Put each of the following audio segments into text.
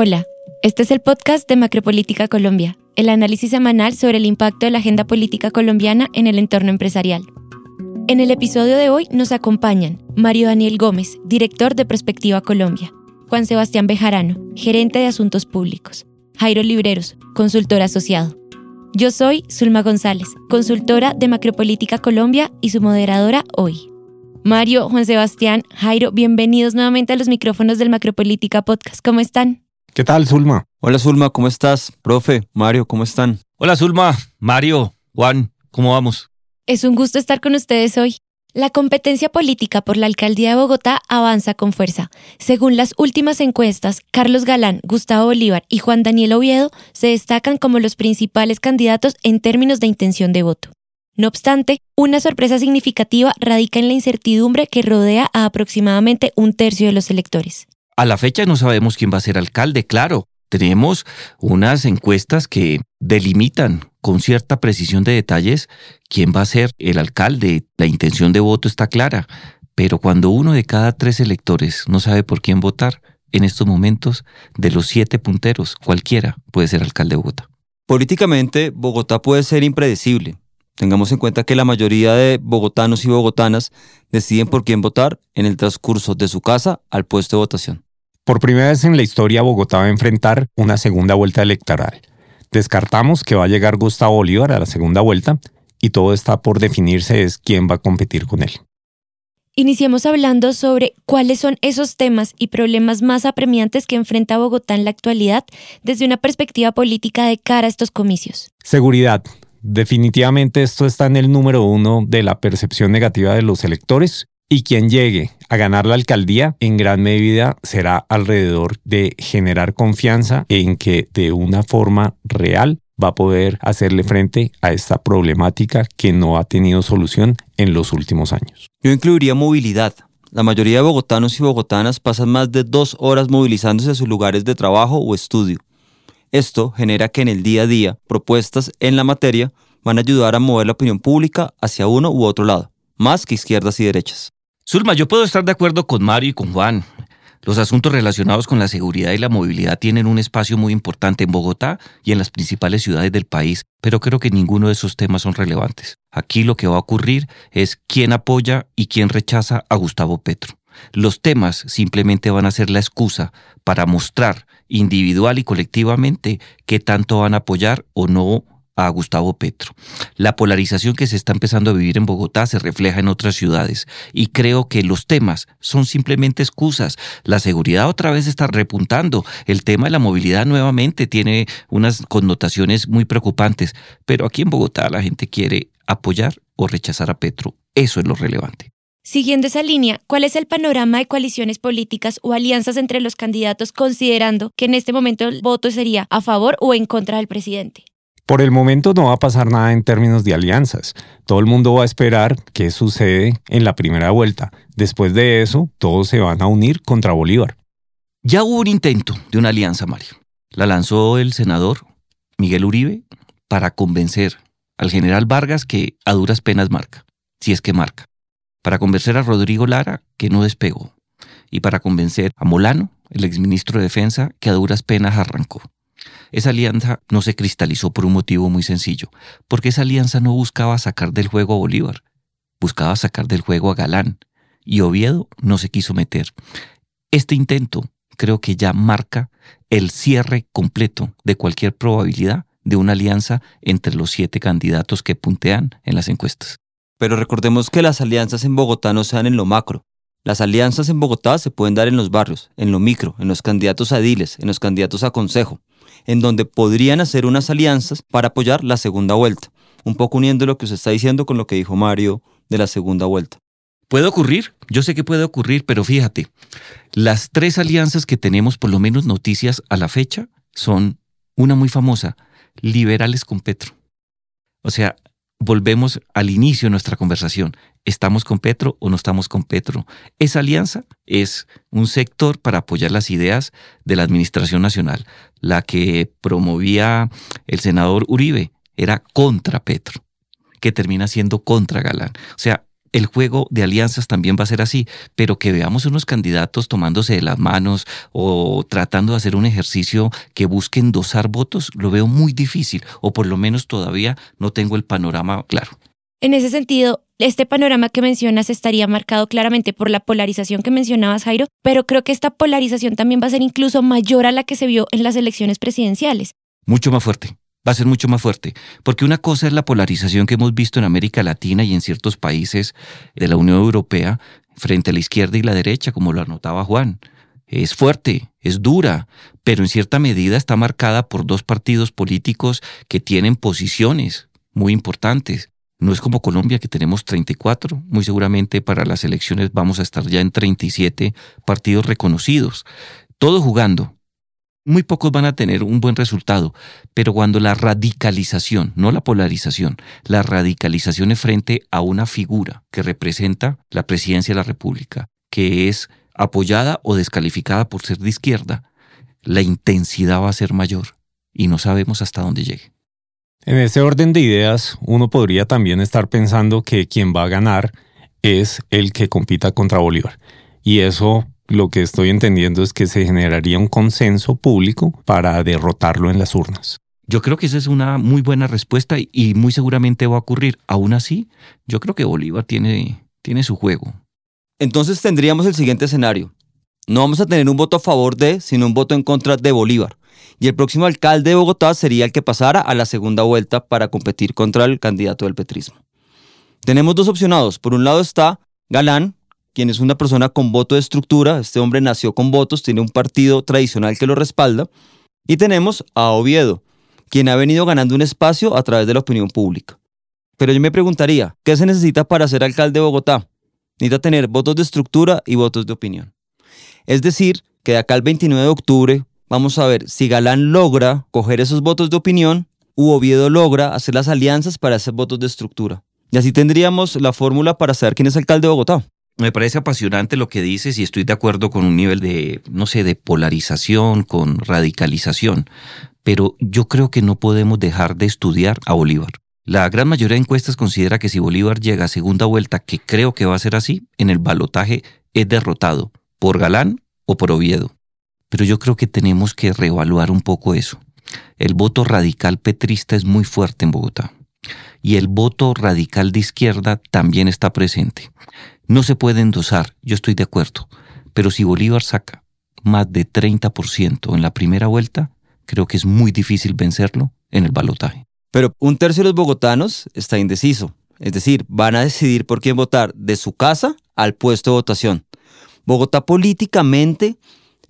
Hola, este es el podcast de Macropolítica Colombia, el análisis semanal sobre el impacto de la agenda política colombiana en el entorno empresarial. En el episodio de hoy nos acompañan Mario Daniel Gómez, director de Prospectiva Colombia, Juan Sebastián Bejarano, gerente de Asuntos Públicos, Jairo Libreros, consultor asociado. Yo soy Zulma González, consultora de Macropolítica Colombia y su moderadora hoy. Mario, Juan Sebastián, Jairo, bienvenidos nuevamente a los micrófonos del Macropolítica Podcast. ¿Cómo están? ¿Qué tal, Zulma? Hola, Zulma, ¿cómo estás? Profe, Mario, ¿cómo están? Hola, Zulma, Mario, Juan, ¿cómo vamos? Es un gusto estar con ustedes hoy. La competencia política por la alcaldía de Bogotá avanza con fuerza. Según las últimas encuestas, Carlos Galán, Gustavo Bolívar y Juan Daniel Oviedo se destacan como los principales candidatos en términos de intención de voto. No obstante, una sorpresa significativa radica en la incertidumbre que rodea a aproximadamente un tercio de los electores. A la fecha no sabemos quién va a ser alcalde, claro. Tenemos unas encuestas que delimitan con cierta precisión de detalles quién va a ser el alcalde. La intención de voto está clara. Pero cuando uno de cada tres electores no sabe por quién votar, en estos momentos, de los siete punteros, cualquiera puede ser alcalde de Bogotá. Políticamente, Bogotá puede ser impredecible. Tengamos en cuenta que la mayoría de bogotanos y bogotanas deciden por quién votar en el transcurso de su casa al puesto de votación. Por primera vez en la historia, Bogotá va a enfrentar una segunda vuelta electoral. Descartamos que va a llegar Gustavo Bolívar a la segunda vuelta y todo está por definirse es quién va a competir con él. Iniciemos hablando sobre cuáles son esos temas y problemas más apremiantes que enfrenta Bogotá en la actualidad desde una perspectiva política de cara a estos comicios. Seguridad. Definitivamente esto está en el número uno de la percepción negativa de los electores y quien llegue a ganar la alcaldía en gran medida será alrededor de generar confianza en que de una forma real va a poder hacerle frente a esta problemática que no ha tenido solución en los últimos años. Yo incluiría movilidad. La mayoría de bogotanos y bogotanas pasan más de dos horas movilizándose a sus lugares de trabajo o estudio. Esto genera que en el día a día propuestas en la materia van a ayudar a mover la opinión pública hacia uno u otro lado, más que izquierdas y derechas. Zulma, yo puedo estar de acuerdo con Mario y con Juan. Los asuntos relacionados con la seguridad y la movilidad tienen un espacio muy importante en Bogotá y en las principales ciudades del país, pero creo que ninguno de esos temas son relevantes. Aquí lo que va a ocurrir es quién apoya y quién rechaza a Gustavo Petro. Los temas simplemente van a ser la excusa para mostrar individual y colectivamente qué tanto van a apoyar o no a Gustavo Petro. La polarización que se está empezando a vivir en Bogotá se refleja en otras ciudades y creo que los temas son simplemente excusas. La seguridad otra vez está repuntando. El tema de la movilidad nuevamente tiene unas connotaciones muy preocupantes, pero aquí en Bogotá la gente quiere apoyar o rechazar a Petro. Eso es lo relevante. Siguiendo esa línea, ¿cuál es el panorama de coaliciones políticas o alianzas entre los candidatos considerando que en este momento el voto sería a favor o en contra del presidente? Por el momento no va a pasar nada en términos de alianzas. Todo el mundo va a esperar qué sucede en la primera vuelta. Después de eso, todos se van a unir contra Bolívar. Ya hubo un intento de una alianza, Mario. La lanzó el senador Miguel Uribe para convencer al general Vargas que a duras penas marca, si es que marca. Para convencer a Rodrigo Lara que no despegó. Y para convencer a Molano, el exministro de Defensa, que a duras penas arrancó. Esa alianza no se cristalizó por un motivo muy sencillo, porque esa alianza no buscaba sacar del juego a Bolívar, buscaba sacar del juego a Galán, y Oviedo no se quiso meter. Este intento creo que ya marca el cierre completo de cualquier probabilidad de una alianza entre los siete candidatos que puntean en las encuestas. Pero recordemos que las alianzas en Bogotá no se dan en lo macro. Las alianzas en Bogotá se pueden dar en los barrios, en lo micro, en los candidatos a diles, en los candidatos a consejo en donde podrían hacer unas alianzas para apoyar la segunda vuelta. Un poco uniendo lo que usted está diciendo con lo que dijo Mario de la segunda vuelta. Puede ocurrir, yo sé que puede ocurrir, pero fíjate, las tres alianzas que tenemos, por lo menos noticias a la fecha, son una muy famosa, liberales con Petro. O sea, volvemos al inicio de nuestra conversación. ¿Estamos con Petro o no estamos con Petro? Esa alianza es un sector para apoyar las ideas de la Administración Nacional. La que promovía el senador Uribe era contra Petro, que termina siendo contra Galán. O sea, el juego de alianzas también va a ser así, pero que veamos unos candidatos tomándose de las manos o tratando de hacer un ejercicio que busque endosar votos, lo veo muy difícil, o por lo menos todavía no tengo el panorama claro. En ese sentido, este panorama que mencionas estaría marcado claramente por la polarización que mencionabas, Jairo, pero creo que esta polarización también va a ser incluso mayor a la que se vio en las elecciones presidenciales. Mucho más fuerte va a ser mucho más fuerte, porque una cosa es la polarización que hemos visto en América Latina y en ciertos países de la Unión Europea frente a la izquierda y la derecha, como lo anotaba Juan. Es fuerte, es dura, pero en cierta medida está marcada por dos partidos políticos que tienen posiciones muy importantes. No es como Colombia que tenemos 34, muy seguramente para las elecciones vamos a estar ya en 37 partidos reconocidos, todos jugando, muy pocos van a tener un buen resultado, pero cuando la radicalización, no la polarización, la radicalización es frente a una figura que representa la presidencia de la República, que es apoyada o descalificada por ser de izquierda, la intensidad va a ser mayor y no sabemos hasta dónde llegue. En ese orden de ideas, uno podría también estar pensando que quien va a ganar es el que compita contra Bolívar. Y eso lo que estoy entendiendo es que se generaría un consenso público para derrotarlo en las urnas. Yo creo que esa es una muy buena respuesta y muy seguramente va a ocurrir. Aún así, yo creo que Bolívar tiene, tiene su juego. Entonces tendríamos el siguiente escenario. No vamos a tener un voto a favor de, sino un voto en contra de Bolívar. Y el próximo alcalde de Bogotá sería el que pasara a la segunda vuelta para competir contra el candidato del petrismo. Tenemos dos opcionados. Por un lado está Galán, quien es una persona con voto de estructura. Este hombre nació con votos, tiene un partido tradicional que lo respalda. Y tenemos a Oviedo, quien ha venido ganando un espacio a través de la opinión pública. Pero yo me preguntaría, ¿qué se necesita para ser alcalde de Bogotá? Necesita tener votos de estructura y votos de opinión. Es decir, que de acá al 29 de octubre vamos a ver si Galán logra coger esos votos de opinión u Oviedo logra hacer las alianzas para hacer votos de estructura. Y así tendríamos la fórmula para saber quién es alcalde de Bogotá. Me parece apasionante lo que dices y estoy de acuerdo con un nivel de, no sé, de polarización, con radicalización, pero yo creo que no podemos dejar de estudiar a Bolívar. La gran mayoría de encuestas considera que si Bolívar llega a segunda vuelta, que creo que va a ser así, en el balotaje es derrotado por Galán o por Oviedo. Pero yo creo que tenemos que reevaluar un poco eso. El voto radical petrista es muy fuerte en Bogotá y el voto radical de izquierda también está presente. No se puede endosar, yo estoy de acuerdo, pero si Bolívar saca más de 30% en la primera vuelta, creo que es muy difícil vencerlo en el balotaje. Pero un tercio de los bogotanos está indeciso, es decir, van a decidir por quién votar de su casa al puesto de votación. Bogotá políticamente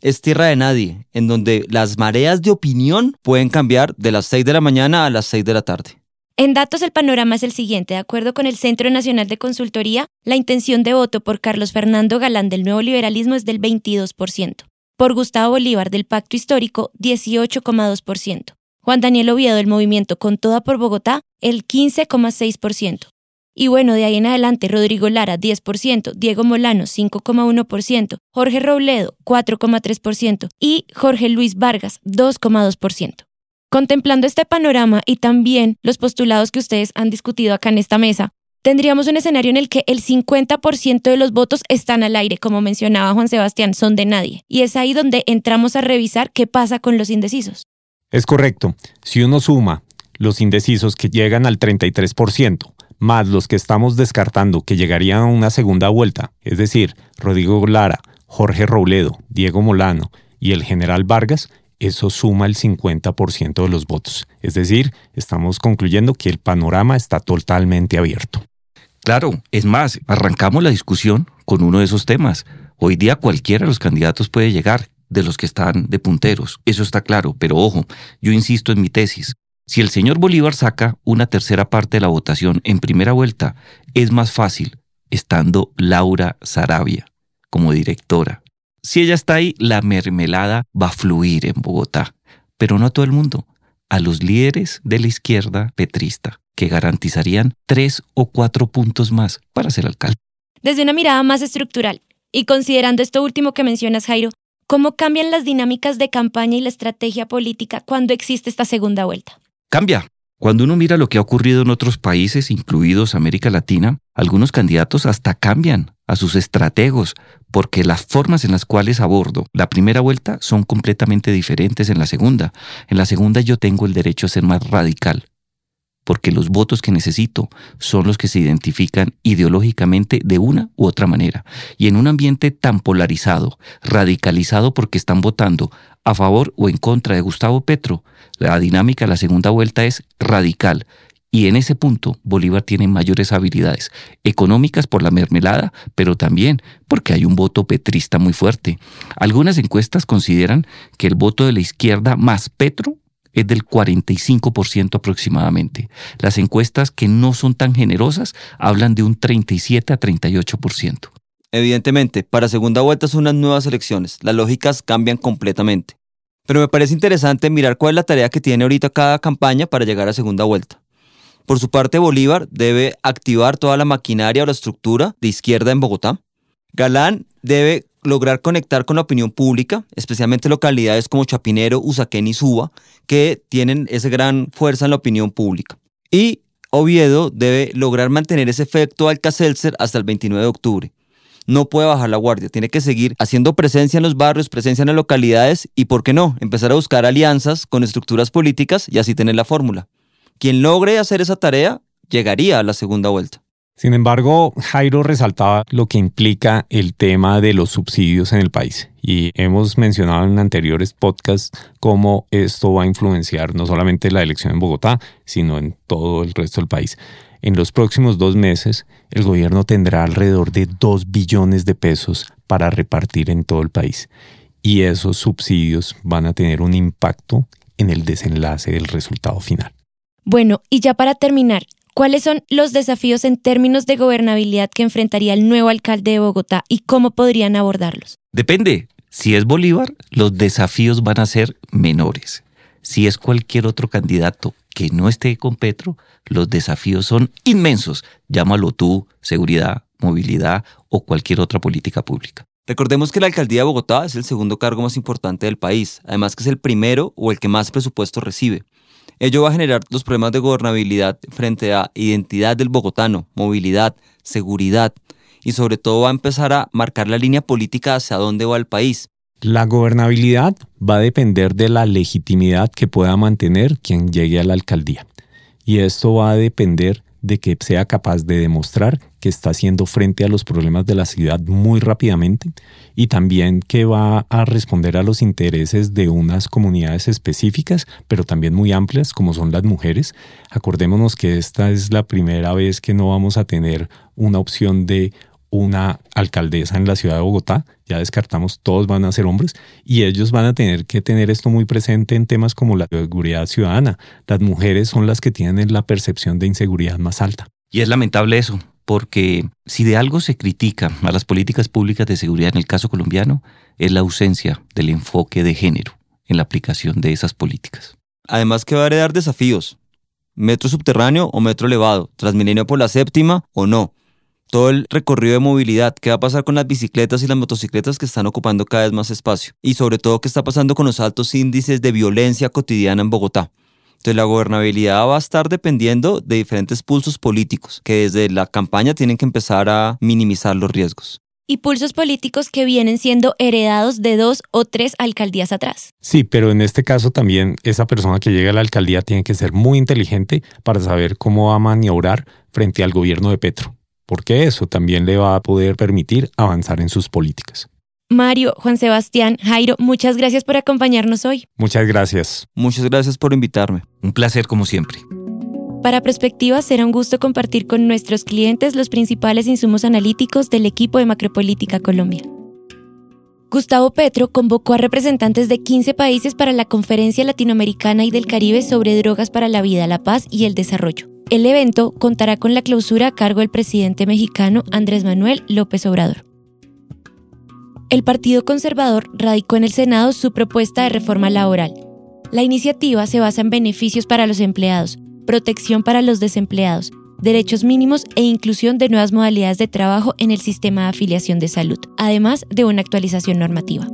es tierra de nadie, en donde las mareas de opinión pueden cambiar de las 6 de la mañana a las 6 de la tarde. En datos el panorama es el siguiente. De acuerdo con el Centro Nacional de Consultoría, la intención de voto por Carlos Fernando Galán del Nuevo Liberalismo es del 22%. Por Gustavo Bolívar del Pacto Histórico, 18,2%. Juan Daniel Oviedo del Movimiento Con Toda por Bogotá, el 15,6%. Y bueno, de ahí en adelante, Rodrigo Lara, 10%, Diego Molano, 5,1%, Jorge Robledo, 4,3% y Jorge Luis Vargas, 2,2%. Contemplando este panorama y también los postulados que ustedes han discutido acá en esta mesa, tendríamos un escenario en el que el 50% de los votos están al aire, como mencionaba Juan Sebastián, son de nadie. Y es ahí donde entramos a revisar qué pasa con los indecisos. Es correcto. Si uno suma los indecisos que llegan al 33%, más los que estamos descartando que llegarían a una segunda vuelta, es decir, Rodrigo Lara, Jorge Robledo, Diego Molano y el general Vargas, eso suma el 50% de los votos. Es decir, estamos concluyendo que el panorama está totalmente abierto. Claro, es más, arrancamos la discusión con uno de esos temas. Hoy día cualquiera de los candidatos puede llegar, de los que están de punteros, eso está claro, pero ojo, yo insisto en mi tesis. Si el señor Bolívar saca una tercera parte de la votación en primera vuelta, es más fácil estando Laura Sarabia como directora si ella está ahí, la mermelada va a fluir en Bogotá. Pero no a todo el mundo, a los líderes de la izquierda petrista, que garantizarían tres o cuatro puntos más para ser alcalde. Desde una mirada más estructural, y considerando esto último que mencionas, Jairo, ¿cómo cambian las dinámicas de campaña y la estrategia política cuando existe esta segunda vuelta? Cambia. Cuando uno mira lo que ha ocurrido en otros países, incluidos América Latina, algunos candidatos hasta cambian a sus estrategos porque las formas en las cuales abordo la primera vuelta son completamente diferentes en la segunda. En la segunda yo tengo el derecho a ser más radical, porque los votos que necesito son los que se identifican ideológicamente de una u otra manera. Y en un ambiente tan polarizado, radicalizado porque están votando a favor o en contra de Gustavo Petro, la dinámica de la segunda vuelta es radical. Y en ese punto Bolívar tiene mayores habilidades económicas por la mermelada, pero también porque hay un voto petrista muy fuerte. Algunas encuestas consideran que el voto de la izquierda más Petro es del 45% aproximadamente. Las encuestas que no son tan generosas hablan de un 37 a 38%. Evidentemente, para segunda vuelta son unas nuevas elecciones, las lógicas cambian completamente. Pero me parece interesante mirar cuál es la tarea que tiene ahorita cada campaña para llegar a segunda vuelta. Por su parte, Bolívar debe activar toda la maquinaria o la estructura de izquierda en Bogotá. Galán debe lograr conectar con la opinión pública, especialmente localidades como Chapinero, Usaquén y Suba, que tienen esa gran fuerza en la opinión pública. Y Oviedo debe lograr mantener ese efecto Alcacelser hasta el 29 de octubre. No puede bajar la guardia, tiene que seguir haciendo presencia en los barrios, presencia en las localidades y, ¿por qué no?, empezar a buscar alianzas con estructuras políticas y así tener la fórmula. Quien logre hacer esa tarea llegaría a la segunda vuelta. Sin embargo, Jairo resaltaba lo que implica el tema de los subsidios en el país. Y hemos mencionado en anteriores podcasts cómo esto va a influenciar no solamente la elección en Bogotá, sino en todo el resto del país. En los próximos dos meses, el gobierno tendrá alrededor de 2 billones de pesos para repartir en todo el país. Y esos subsidios van a tener un impacto en el desenlace del resultado final. Bueno, y ya para terminar, ¿Cuáles son los desafíos en términos de gobernabilidad que enfrentaría el nuevo alcalde de Bogotá y cómo podrían abordarlos? Depende. Si es Bolívar, los desafíos van a ser menores. Si es cualquier otro candidato que no esté con Petro, los desafíos son inmensos. Llámalo tú, seguridad, movilidad o cualquier otra política pública. Recordemos que la alcaldía de Bogotá es el segundo cargo más importante del país, además que es el primero o el que más presupuesto recibe. Ello va a generar los problemas de gobernabilidad frente a identidad del bogotano, movilidad, seguridad y sobre todo va a empezar a marcar la línea política hacia dónde va el país. La gobernabilidad va a depender de la legitimidad que pueda mantener quien llegue a la alcaldía. Y esto va a depender de que sea capaz de demostrar que está haciendo frente a los problemas de la ciudad muy rápidamente y también que va a responder a los intereses de unas comunidades específicas, pero también muy amplias, como son las mujeres. Acordémonos que esta es la primera vez que no vamos a tener una opción de una alcaldesa en la ciudad de Bogotá, ya descartamos, todos van a ser hombres, y ellos van a tener que tener esto muy presente en temas como la seguridad ciudadana. Las mujeres son las que tienen la percepción de inseguridad más alta. Y es lamentable eso, porque si de algo se critica a las políticas públicas de seguridad en el caso colombiano, es la ausencia del enfoque de género en la aplicación de esas políticas. Además que va a heredar desafíos. Metro subterráneo o metro elevado, Transmilenio por la séptima o no todo el recorrido de movilidad, qué va a pasar con las bicicletas y las motocicletas que están ocupando cada vez más espacio y sobre todo qué está pasando con los altos índices de violencia cotidiana en Bogotá. Entonces la gobernabilidad va a estar dependiendo de diferentes pulsos políticos que desde la campaña tienen que empezar a minimizar los riesgos. Y pulsos políticos que vienen siendo heredados de dos o tres alcaldías atrás. Sí, pero en este caso también esa persona que llega a la alcaldía tiene que ser muy inteligente para saber cómo va a maniobrar frente al gobierno de Petro porque eso también le va a poder permitir avanzar en sus políticas. Mario, Juan Sebastián, Jairo, muchas gracias por acompañarnos hoy. Muchas gracias. Muchas gracias por invitarme. Un placer como siempre. Para Perspectiva será un gusto compartir con nuestros clientes los principales insumos analíticos del equipo de Macropolítica Colombia. Gustavo Petro convocó a representantes de 15 países para la Conferencia Latinoamericana y del Caribe sobre drogas para la vida, la paz y el desarrollo. El evento contará con la clausura a cargo del presidente mexicano Andrés Manuel López Obrador. El Partido Conservador radicó en el Senado su propuesta de reforma laboral. La iniciativa se basa en beneficios para los empleados, protección para los desempleados, derechos mínimos e inclusión de nuevas modalidades de trabajo en el sistema de afiliación de salud, además de una actualización normativa.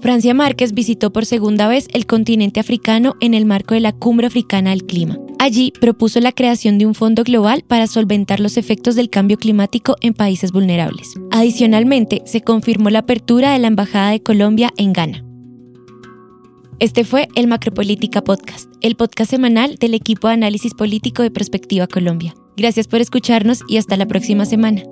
Francia Márquez visitó por segunda vez el continente africano en el marco de la Cumbre Africana del Clima. Allí propuso la creación de un fondo global para solventar los efectos del cambio climático en países vulnerables. Adicionalmente, se confirmó la apertura de la Embajada de Colombia en Ghana. Este fue el Macropolítica Podcast, el podcast semanal del equipo de análisis político de Perspectiva Colombia. Gracias por escucharnos y hasta la próxima semana.